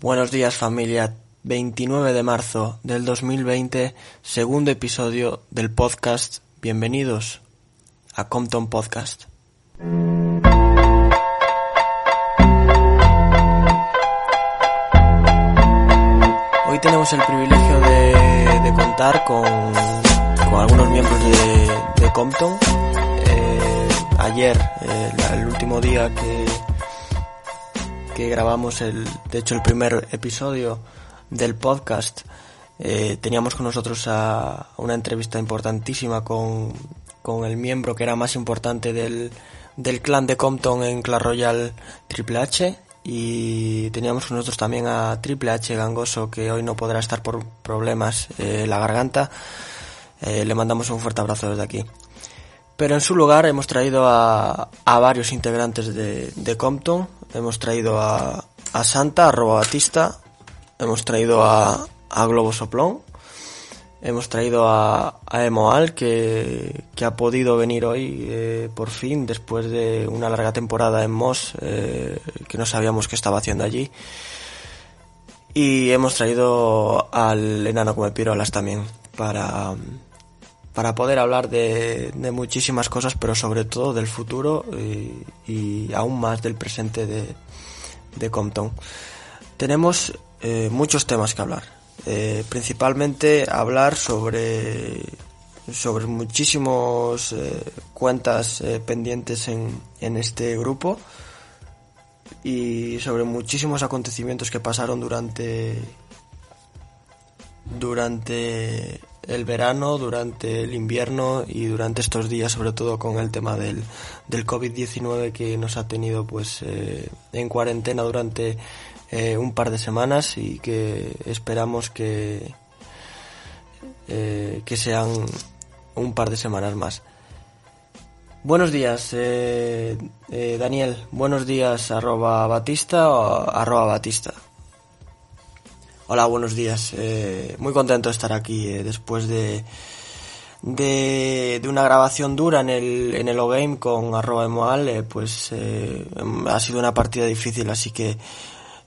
Buenos días familia, 29 de marzo del 2020, segundo episodio del podcast. Bienvenidos a Compton Podcast. Hoy tenemos el privilegio de, contar con, con, algunos miembros de, de Compton. Eh, ayer, eh, el último día que, grabamos el, de hecho el primer episodio del podcast, eh, teníamos con nosotros a una entrevista importantísima con, con el miembro que era más importante del, del clan de Compton en Clash Royale Triple H y teníamos con nosotros también a Triple H Gangoso que hoy no podrá estar por problemas eh, la garganta. Eh, le mandamos un fuerte abrazo desde aquí. Pero en su lugar hemos traído a, a varios integrantes de Compton. Hemos traído a, a Santa, arroba Batista. Hemos traído a, a Globo Soplón. Hemos traído a, a Emoal, que, que, ha podido venir hoy eh, por fin, después de una larga temporada en Moss, eh, que no sabíamos qué estaba haciendo allí. Y hemos traído al enano como Pirolas también, para, para poder hablar de, muchísimas cosas, pero sobre todo del futuro y, aún más del presente de, Compton. Tenemos eh, muchos temas que hablar. Eh, principalmente hablar sobre sobre muchísimos eh, cuentas pendientes en, en este grupo y sobre muchísimos acontecimientos que pasaron durante durante el verano, durante el invierno y durante estos días, sobre todo con el tema del, del COVID-19 que nos ha tenido pues eh, en cuarentena durante eh, un par de semanas y que esperamos que, eh, que sean un par de semanas más. Buenos días, Daniel. Buenos días, arroba Batista o arroba Batista. Hola, buenos días. Eh, muy contento de estar aquí eh, después de, de, una grabación dura en el, en el O-Game con arroba Emoal. Eh, pues ha sido una partida difícil, así que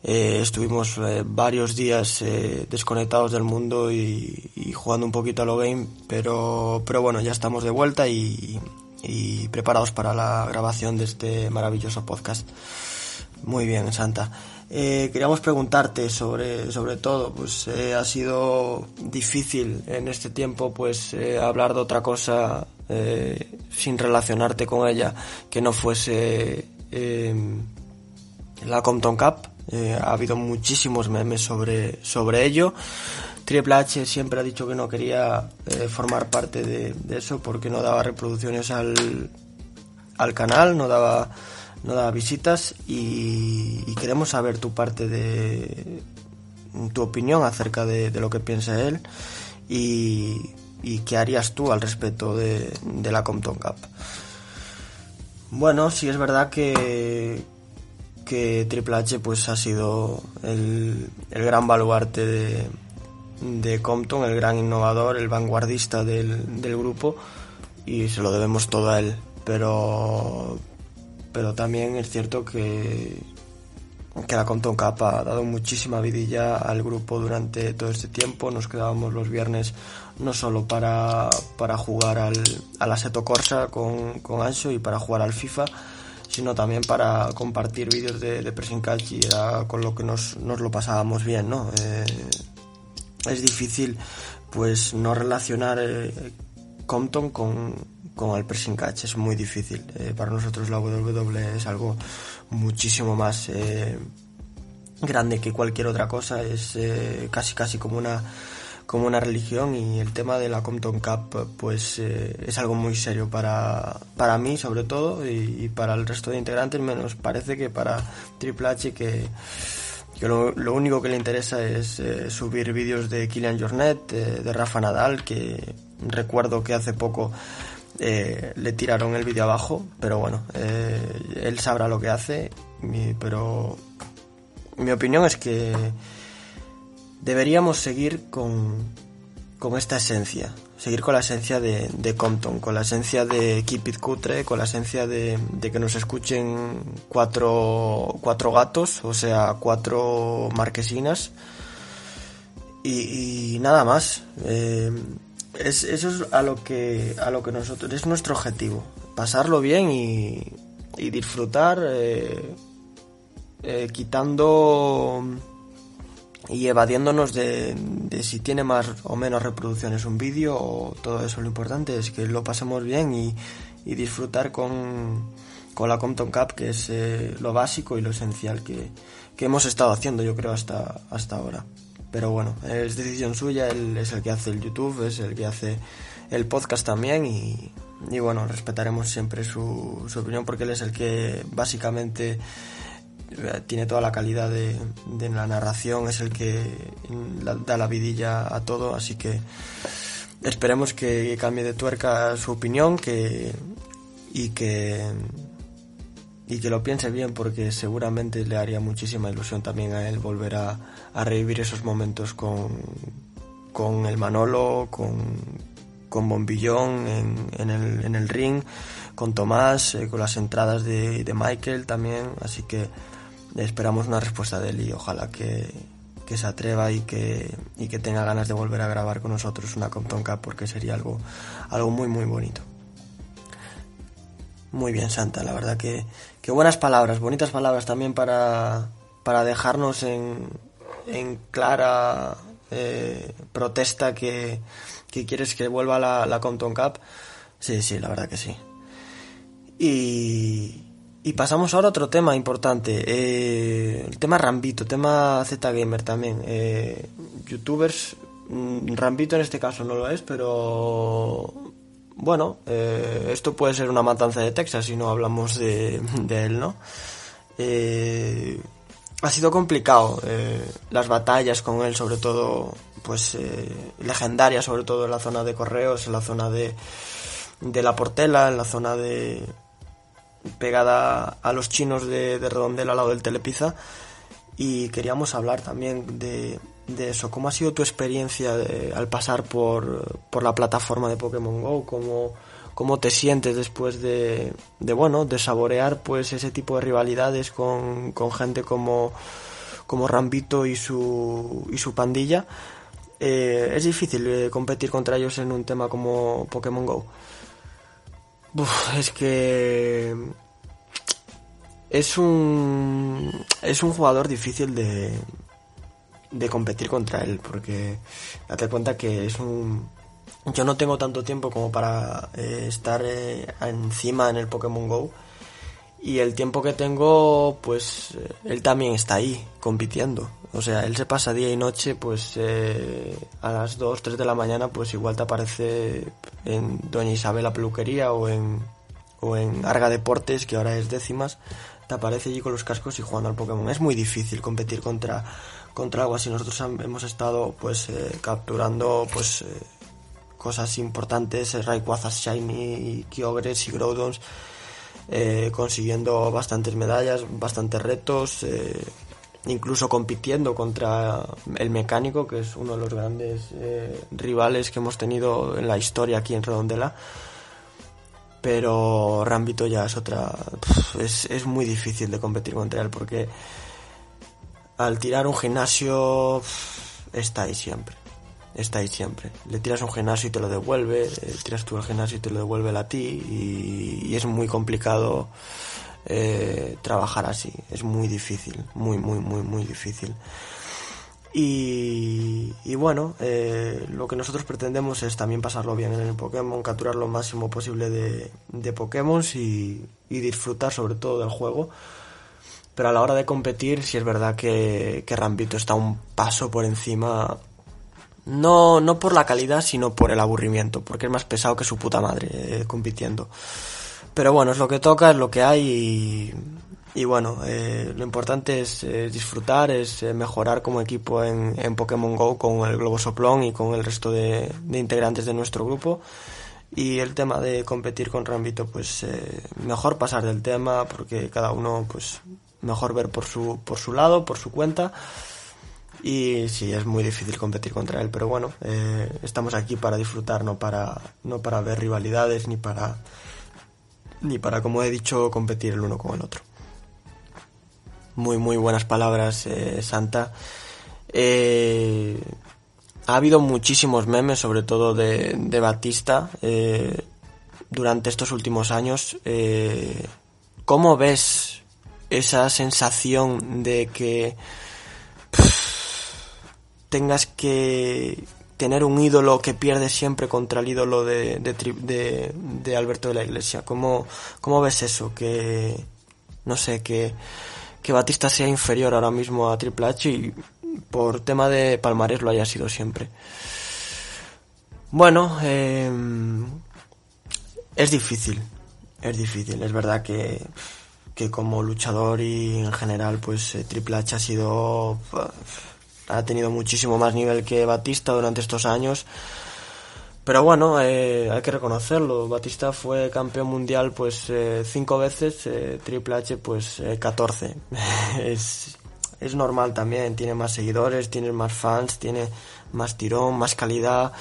estuvimos varios días desconectados del mundo y, jugando un poquito al O-Game, pero, pero bueno, ya estamos de vuelta y preparados para la grabación de este maravilloso podcast. Muy bien, Santa. Eh, queríamos preguntarte sobre, sobre todo, pues eh, ha sido difícil en este tiempo pues eh, hablar de otra cosa eh, sin relacionarte con ella que no fuese la Compton Cup. ha habido muchísimos memes sobre, sobre ello. Triple H siempre ha dicho que no quería formar parte de, de, eso porque no daba reproducciones al, al canal, no daba no da visitas y, y, queremos saber tu parte de tu opinión acerca de, lo que piensa él y, qué harías tú al respecto de, de, la Compton Cup. Bueno, sí es verdad que, que Triple H pues ha sido el, el gran baluarte de, de Compton, el gran innovador, el vanguardista del, del grupo y se lo debemos todo a él. Pero pero también es cierto que, que la Compton Cup ha dado muchísima vidilla al grupo durante todo este tiempo. Nos quedábamos los viernes no solo para, para jugar al, al Assetto Corsa con, con Ancho y para jugar al FIFA, sino también para compartir vídeos de, de pressing catch y era con lo que nos, nos lo pasábamos bien, ¿no? Eh, es difícil pues no relacionar eh, Compton con, con el pressing catch es muy difícil. Eh, para nosotros la WWE es algo muchísimo más eh, grande que cualquier otra cosa. Es eh, casi casi como una como una religión y el tema de la Compton Cup pues es algo muy serio para, para mí sobre todo y, para el resto de integrantes menos parece que para Triple H que, que lo, lo, único que le interesa es subir vídeos de Killian Jornet, de Rafa Nadal que recuerdo que hace poco eh, le tiraron el vídeo abajo, pero bueno, eh, él sabrá lo que hace, pero mi opinión es que deberíamos seguir con, con esta esencia, seguir con la esencia de, de Compton, con la esencia de Keep It Cutre, con la esencia de, que nos escuchen cuatro, cuatro gatos, o sea, cuatro marquesinas y, nada más. Eh, es, eso es a lo que a lo que nosotros es nuestro objetivo, pasarlo bien y, y disfrutar, eh, eh, quitando y evadiéndonos de, si tiene más o menos reproducciones un vídeo o todo eso. Lo importante es que lo pasemos bien y, disfrutar con, con, la Compton Cup, que es eh, lo básico y lo esencial que, que, hemos estado haciendo, yo creo, hasta, hasta ahora. Pero bueno, es decisión suya, él es el que hace el YouTube, es el que hace el podcast también y, y bueno, respetaremos siempre su, su opinión porque él es el que básicamente tiene toda la calidad de, la narración, es el que da la vidilla a todo, así que esperemos que cambie de tuerca su opinión que, y que y que lo piense bien porque seguramente le haría muchísima ilusión también a él volver a, revivir esos momentos con, con el Manolo, con, con Bombillón en, el, en el ring, con Tomás, eh, con las entradas de, de Michael también, así que esperamos una respuesta de él y ojalá que, se atreva y que, y que tenga ganas de volver a grabar con nosotros una Compton Cup porque sería algo, algo muy muy bonito. Muy bien, Santa, la verdad que, que buenas palabras, bonitas palabras también para, para dejarnos en, en clara eh, protesta que, que, quieres que vuelva la, la Compton Cup. Sí, sí, la verdad que sí. Y, y pasamos ahora a otro tema importante, eh, el tema Rambito, tema Z Gamer también. Eh, Youtubers, mm, Rambito en este caso no lo es, pero bueno, eh, esto puede ser una matanza de Texas si no hablamos de, de él, ¿no? ha sido complicado las batallas con él, sobre todo, pues legendarias, sobre todo en la zona de correos, en la zona de, de la Portela, en la zona de pegada a los chinos de, de Redondela al lado del Telepizza y queríamos hablar también de, eso. ¿Cómo ha sido tu experiencia al pasar por, por, la plataforma de Pokémon Go? ¿Cómo, cómo te sientes después de, de, bueno, de saborear pues ese tipo de rivalidades con, con gente como, como Rambito y su, y su pandilla? Eh, es difícil eh, competir contra ellos en un tema como Pokémon Go es que es un es un jugador difícil de de competir contra él porque date cuenta que es un yo no tengo tanto tiempo como para eh, estar eh, encima en el Pokémon Go y el tiempo que tengo pues eh, él también está ahí compitiendo. O sea, él se pasa día y noche, pues eh, a las 2, 3 de la mañana, pues igual te aparece en Doña Isabel la peluquería o en, o en Arga Deportes, que ahora es décimas, aparece allí con los cascos y jugando al Pokémon. Es muy difícil competir contra, contra algo así. Nosotros hemos estado pues eh, capturando pues eh, cosas importantes, Rayquazas Shiny, Kyogres y Groudons, consiguiendo bastantes medallas, bastantes retos incluso compitiendo contra el mecánico, que es uno de los grandes eh, rivales que hemos tenido en la historia aquí en Redondela. Pero Rambito ya es otra. Es, es muy difícil de competir contra él porque al tirar un gimnasio está ahí siempre. Está ahí siempre. Le tiras un gimnasio y te lo devuelve, eh, tiras tú el gimnasio y te lo devuelve a ti y, y es muy complicado eh, trabajar así. Es muy difícil, muy, muy, muy, muy difícil. Y, bueno, eh, lo que nosotros pretendemos es también pasarlo bien en el Pokémon, capturar lo máximo posible de, de Pokémon y, disfrutar sobre todo del juego. Pero a la hora de competir, si es verdad que, que Rambito está un paso por encima no, no por la calidad, sino por el aburrimiento, porque es más pesado que su puta madre eh, compitiendo. Pero bueno, es lo que toca, es lo que hay y, bueno, eh, lo importante es, disfrutar, es eh, mejorar como equipo en, en, Pokémon Go con el Globo Soplón y con el resto de, integrantes de nuestro grupo. Y el tema de competir con Rambito, pues eh, mejor pasar del tema porque cada uno, pues mejor ver por su, por su lado, por su cuenta. Y sí, es muy difícil competir contra él, pero bueno, eh, estamos aquí para disfrutar, no para, no para ver rivalidades, ni para, ni para, como he dicho, competir el uno con el otro. Muy, muy buenas palabras, eh, Santa. Eh, ha habido muchísimos memes, sobre todo de, de Batista, durante estos últimos años. ¿Cómo ves esa sensación de que tengas que tener un ídolo que pierde siempre contra el ídolo de, de, Alberto de la Iglesia. ¿Cómo, ¿Cómo, ves eso? Que, no sé, que, que Batista sea inferior ahora mismo a Triple H y por tema de palmarés lo haya sido siempre. Bueno, em, es difícil, es difícil. Es verdad que, que como luchador y en general, pues eh, Triple H ha sido ha tenido muchísimo más nivel que Batista durante estos años. Pero bueno, eh, hay que reconocerlo. Batista fue campeón mundial pues eh, cinco veces, eh, Triple H pues catorce. es, es normal también, tiene más seguidores, tiene más fans, tiene más tirón, más calidad.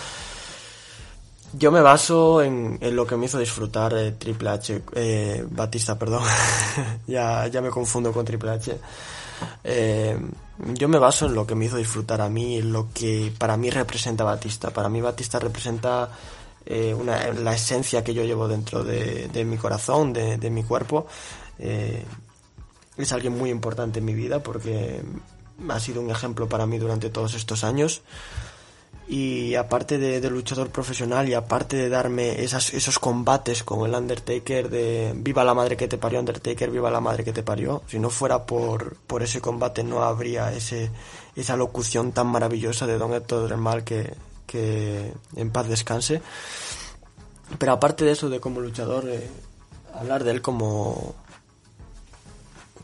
Yo me baso en, en lo que me hizo disfrutar Triple H, Batista, perdón. ya, ya me confundo con Triple H. Eh, yo me baso en lo que me hizo disfrutar a mí, en lo que para mí representa Batista. Para mí Batista representa eh, la esencia que yo llevo dentro de, mi corazón, de, mi cuerpo. Eh, es alguien muy importante en mi vida porque ha sido un ejemplo para mí durante todos estos años y aparte de, luchador profesional y aparte de darme esas, esos combates con el Undertaker de viva la madre que te parió Undertaker, viva la madre que te parió, si no fuera por, por ese combate no habría ese, esa locución tan maravillosa de Don Héctor del Mal que, que en paz descanse. Pero aparte de eso, de como luchador, eh, hablar de él como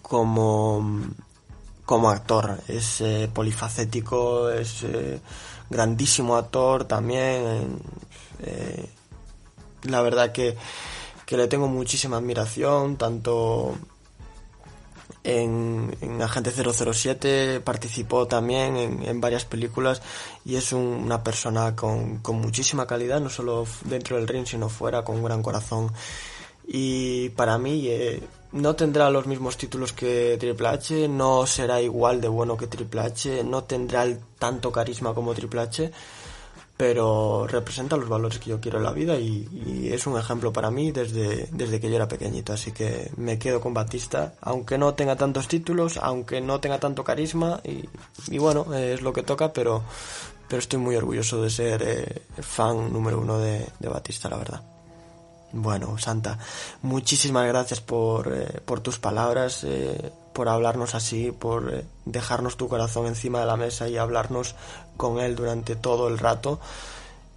como como actor es eh, polifacético es eh, grandísimo actor también. Eh, la verdad que, le tengo muchísima admiración, tanto en, Agente 007 participó también en, varias películas y es una persona con, con, muchísima calidad, no solo dentro del ring, sino fuera, con un gran corazón. Y para mí eh, no tendrá los mismos títulos que Triple H, no será igual de bueno que Triple H, no tendrá tanto carisma como Triple H, pero representa los valores que yo quiero en la vida y, es un ejemplo para mí desde, desde que yo era pequeñito, así que me quedo con Batista, aunque no tenga tantos títulos, aunque no tenga tanto carisma y, bueno, es lo que toca, pero, pero estoy muy orgulloso de ser eh, fan número uno de Batista, la verdad. Bueno, Santa, muchísimas gracias por, eh, por tus palabras, eh, por hablarnos así, por eh, dejarnos tu corazón encima de la mesa y hablarnos con él durante todo el rato.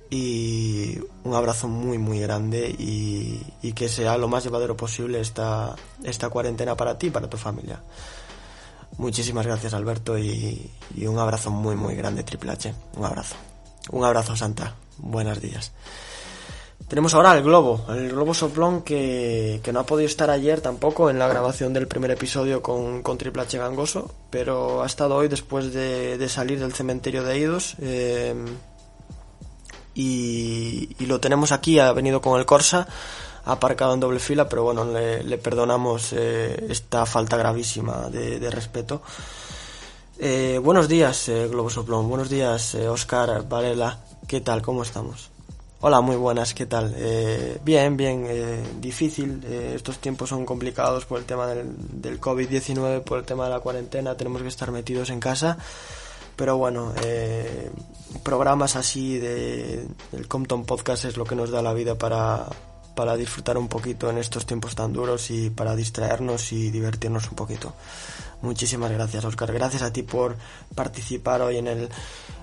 Y un abrazo muy, muy grande y, que sea lo más llevadero posible esta, esta cuarentena para ti y para tu familia. Muchísimas gracias, Alberto, y, y un abrazo muy, muy grande, Triple H. Un abrazo. Un abrazo, Santa. Buenos días. Tenemos ahora el globo, el globo soplón que, no ha podido estar ayer tampoco en la grabación del primer episodio con, con Triple H Gangoso, pero ha estado hoy después de, salir del cementerio de Idos. Eh, y, lo tenemos aquí, ha venido con el Corsa, aparcado en doble fila, pero bueno, le, perdonamos eh, esta falta gravísima de, respeto. Eh, buenos días, Globo Soplón, buenos días, Oscar Varela, ¿qué tal? ¿Cómo estamos? Hola, muy buenas, ¿qué tal? Eh, bien, bien, eh, difícil. Eh, estos tiempos son complicados por el tema del, del COVID-19, por el tema de la cuarentena, tenemos que estar metidos en casa. Pero bueno, programas así de, del Compton Podcast es lo que nos da la vida para, para disfrutar un poquito en estos tiempos tan duros y para distraernos y divertirnos un poquito. Muchísimas gracias, Oscar. Gracias a ti por participar hoy en el,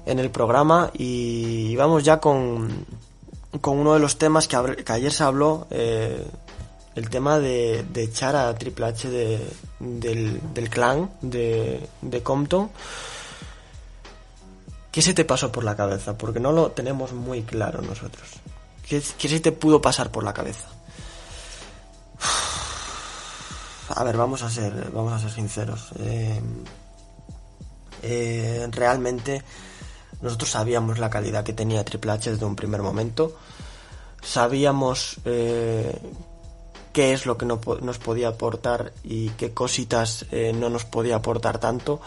en el programa y vamos ya con con uno de los temas que, ayer se habló, eh, el tema de, echar a Triple H del, clan de, de Compton. ¿Qué se te pasó por la cabeza? Porque no lo tenemos muy claro nosotros. ¿Qué, se te pudo pasar por la cabeza? A ver, vamos a ser, vamos a ser sinceros. Eh, Eh, realmente nosotros sabíamos la calidad que tenía Triple H desde un primer momento. Sabíamos eh, qué es lo que no, nos podía aportar y qué cositas eh, no nos podía aportar tanto.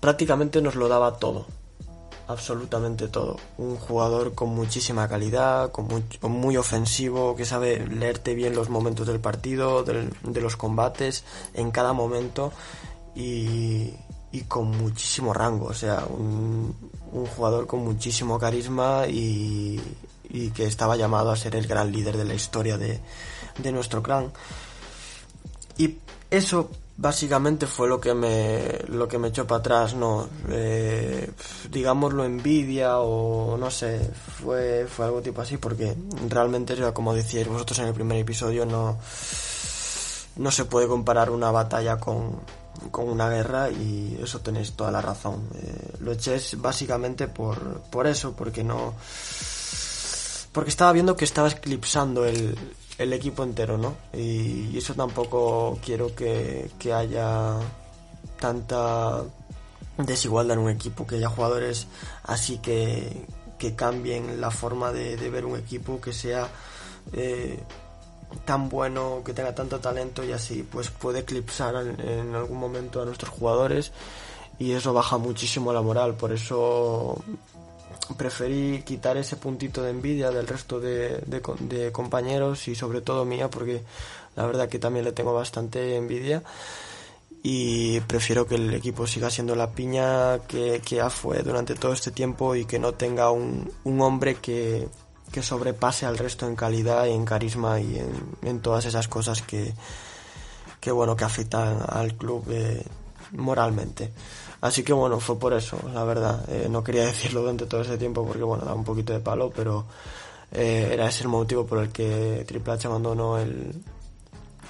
Prácticamente nos lo daba todo absolutamente todo. Un jugador con muchísima calidad, con muy, ofensivo, que sabe leerte bien los momentos del partido, de los combates, en cada momento y, con muchísimo rango. O sea, un, jugador con muchísimo carisma y, que estaba llamado a ser el gran líder de la historia de, nuestro clan. Y eso básicamente fue lo que me lo que me echó para atrás no eh, digámoslo envidia o no sé fue fue algo tipo así porque realmente como decíais vosotros en el primer episodio no no se puede comparar una batalla con, con una guerra y eso tenéis toda la razón eh, lo eché básicamente por por eso porque no porque estaba viendo que estaba eclipsando el, el equipo entero, ¿no? Y, eso tampoco quiero que, haya tanta desigualdad en un equipo, que haya jugadores así que, que cambien la forma de, ver un equipo, que sea eh, tan bueno, que tenga tanto talento y así pues puede eclipsar en algún momento a nuestros jugadores y eso baja muchísimo la moral, por eso preferí quitar ese puntito de envidia del resto de, compañeros y sobre todo mía porque la verdad que también le tengo bastante envidia. Y prefiero que el equipo siga siendo la piña que, que fue durante todo este tiempo y que no tenga un hombre que, que sobrepase al resto en calidad y en carisma y en, todas esas cosas que, que bueno que afectan al club eh, moralmente. Así que bueno, fue por eso, la verdad. Eh, no quería decirlo durante todo ese tiempo porque bueno, da un poquito de palo, pero eh, era ese el motivo por el que Triple H abandonó el,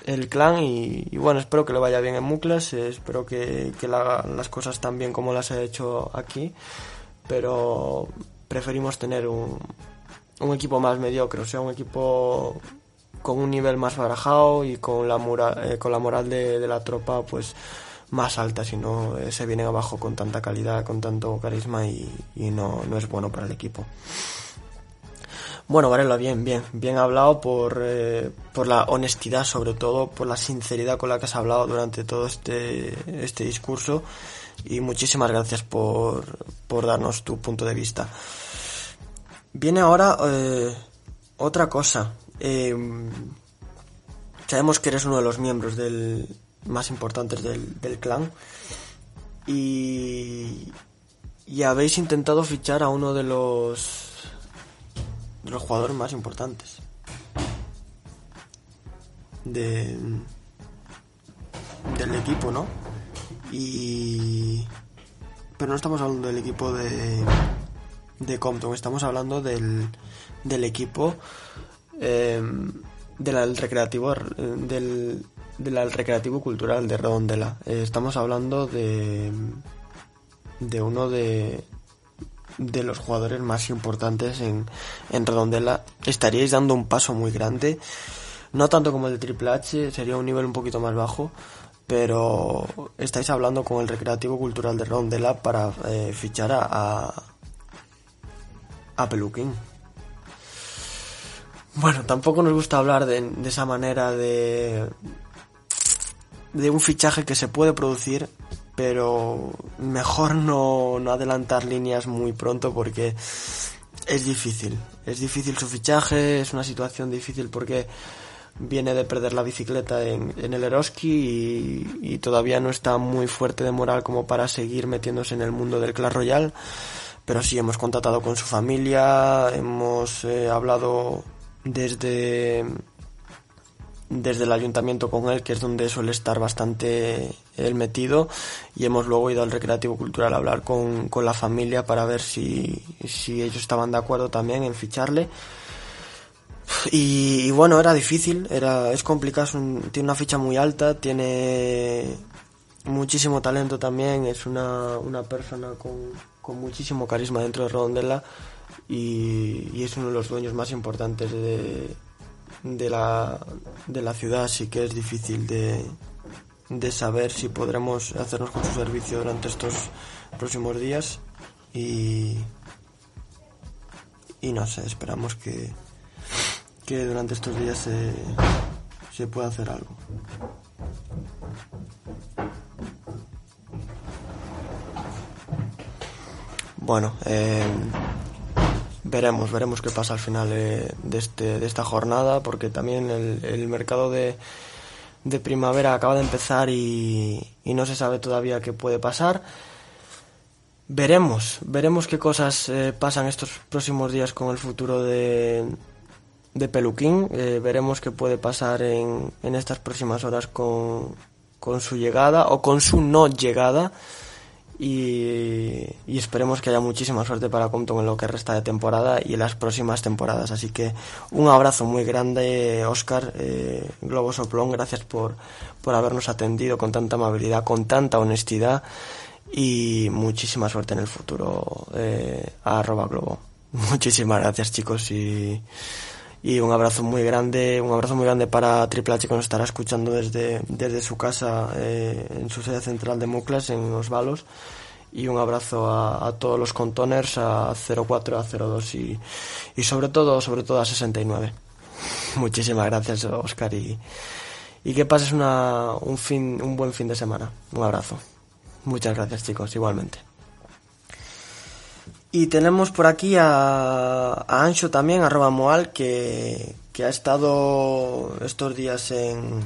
el clan y, bueno, espero que le vaya bien en Muklas, eh, espero que, que haga las cosas tan bien como las ha hecho aquí, pero preferimos tener un, un equipo más mediocre, o sea, un equipo con un nivel más barajado y con la, moral, con la moral de, de la tropa pues más alta, si no eh, se vienen abajo con tanta calidad, con tanto carisma y, no, no, es bueno para el equipo. Bueno, Varela, bien, bien, bien hablado por, eh, por la honestidad, sobre todo por la sinceridad con la que has hablado durante todo este, este discurso y muchísimas gracias por, por darnos tu punto de vista. Viene ahora eh, otra cosa. sabemos que eres uno de los miembros del, más importantes del, del clan. Y, y habéis intentado fichar a uno de los, de los jugadores más importantes de, del equipo, ¿no? Y, pero no estamos hablando del equipo de, de Compton, estamos hablando del, del equipo eh, del recreativo del, del recreativo cultural de Redondela. Eh, estamos hablando de, de uno de, de los jugadores más importantes en, en Redondela. Estaríais dando un paso muy grande. No tanto como el de Triple H, sería un nivel un poquito más bajo. Pero estáis hablando con el Recreativo Cultural de Redondela para eh, fichar a, a, a Peluquín. Bueno, tampoco nos gusta hablar de, esa manera de, de un fichaje que se puede producir, pero mejor no, no adelantar líneas muy pronto porque es difícil. Es difícil su fichaje, es una situación difícil porque viene de perder la bicicleta en, en el Eroski y, y, todavía no está muy fuerte de moral como para seguir metiéndose en el mundo del Clash Royale. Pero sí, hemos contactado con su familia, hemos eh, hablado desde desde el ayuntamiento con él, que es donde suele estar bastante él metido, y hemos luego ido al Recreativo Cultural a hablar con, con la familia para ver si, si, ellos estaban de acuerdo también en ficharle. Y, bueno, era difícil, era, es complicado, tiene una ficha muy alta, tiene muchísimo talento también, es una, una persona con, con muchísimo carisma dentro de Rondela y, y es uno de los dueños más importantes de, de la, de la ciudad sí que es difícil de, de saber si podremos hacernos con su servicio durante estos próximos días y y no sé, esperamos que, que durante estos días se, se pueda hacer algo. Bueno, eh, veremos, veremos qué pasa al final de, este, de esta jornada, porque también el, mercado de, de, primavera acaba de empezar y, y, no se sabe todavía qué puede pasar. Veremos, veremos qué cosas eh, pasan estos próximos días con el futuro de, de Peluquín. Eh, veremos qué puede pasar en, en estas próximas horas con, con su llegada o con su no llegada y, y, esperemos que haya muchísima suerte para Compton en lo que resta de temporada y en las próximas temporadas. Así que un abrazo muy grande, Oscar, eh, Globo Soplón, gracias por, por habernos atendido con tanta amabilidad, con tanta honestidad y muchísima suerte en el futuro eh, a arroba globo. Muchísimas gracias chicos y y un abrazo muy grande, un abrazo muy grande para Triple H que nos estará escuchando desde, desde su casa eh, en su sede central de Muclas en Los Balos y un abrazo a, a, todos los contoners a 04, a 02 y, y sobre todo, sobre todo a 69. Muchísimas gracias Oscar y, y que pases una, un, fin, un buen fin de semana. Un abrazo. Muchas gracias chicos, igualmente. Y tenemos por aquí a, a Ancho también, arroba Moal, que, que ha estado estos días en,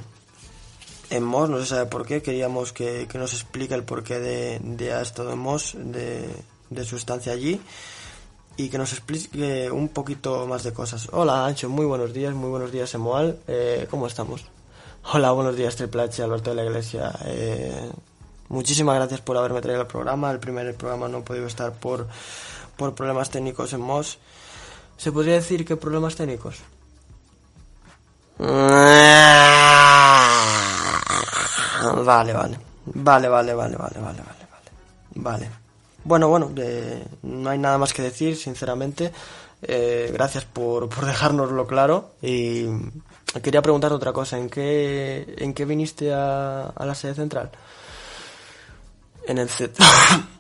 en Moss, no se sabe por qué, queríamos que, que nos explique el porqué de, de ha estado en Moss, de, de, su estancia allí, y que nos explique un poquito más de cosas. Hola Ancho, muy buenos días, muy buenos días en Moal, eh, ¿cómo estamos? Hola, buenos días Triple H, Alberto de la Iglesia. Eh, muchísimas gracias por haberme traído al programa, el primer programa no he podido estar por por problemas técnicos en MOS. ¿Se podría decir que problemas técnicos? Vale, vale. Vale, vale, vale, vale, vale, vale, vale. Bueno, bueno, no hay nada más que decir, sinceramente. Eh, gracias por, por dejárnoslo claro. Y quería preguntar otra cosa. ¿En qué, en qué viniste a, a la sede central? En el Z.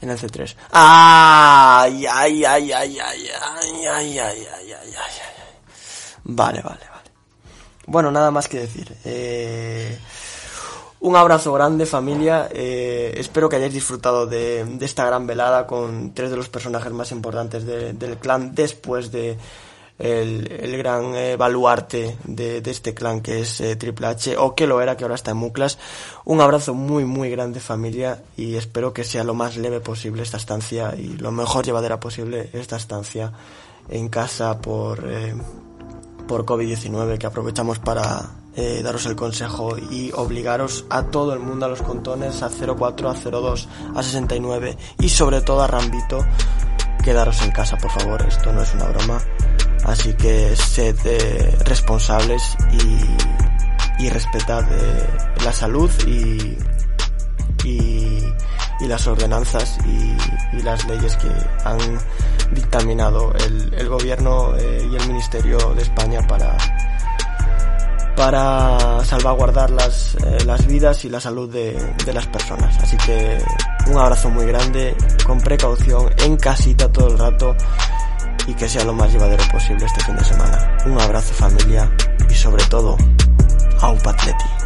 en el C3. Ay, ay, ay, ay, ay, ay, ay, ay, ay, ay, ay, Vale, vale, vale. Bueno, nada más que decir. Eh, un abrazo grande familia. Eh, espero que hayáis disfrutado de, esta gran velada con tres de los personajes más importantes de, del clan después de el, el gran eh, baluarte de, de, este clan que es eh, Triple H, o que lo era, que ahora está en Muclas. Un abrazo muy, muy grande familia y espero que sea lo más leve posible esta estancia y lo mejor llevadera posible esta estancia en casa por, eh, por COVID-19 que aprovechamos para eh, daros el consejo y obligaros a todo el mundo, a los contones, a 04, a 02, a 69 y sobre todo a Rambito, quedaros en casa por favor, esto no es una broma Así que sed eh, responsables y, y respetad eh, la salud y, y, y las ordenanzas y, y, las leyes que han dictaminado el, el gobierno eh, y el Ministerio de España para, para salvaguardar las, eh, las vidas y la salud de, de, las personas. Así que un abrazo muy grande, con precaución, en casita todo el rato y que sea lo más llevadero posible este fin de semana. Un abrazo familia y sobre todo, a un patleti.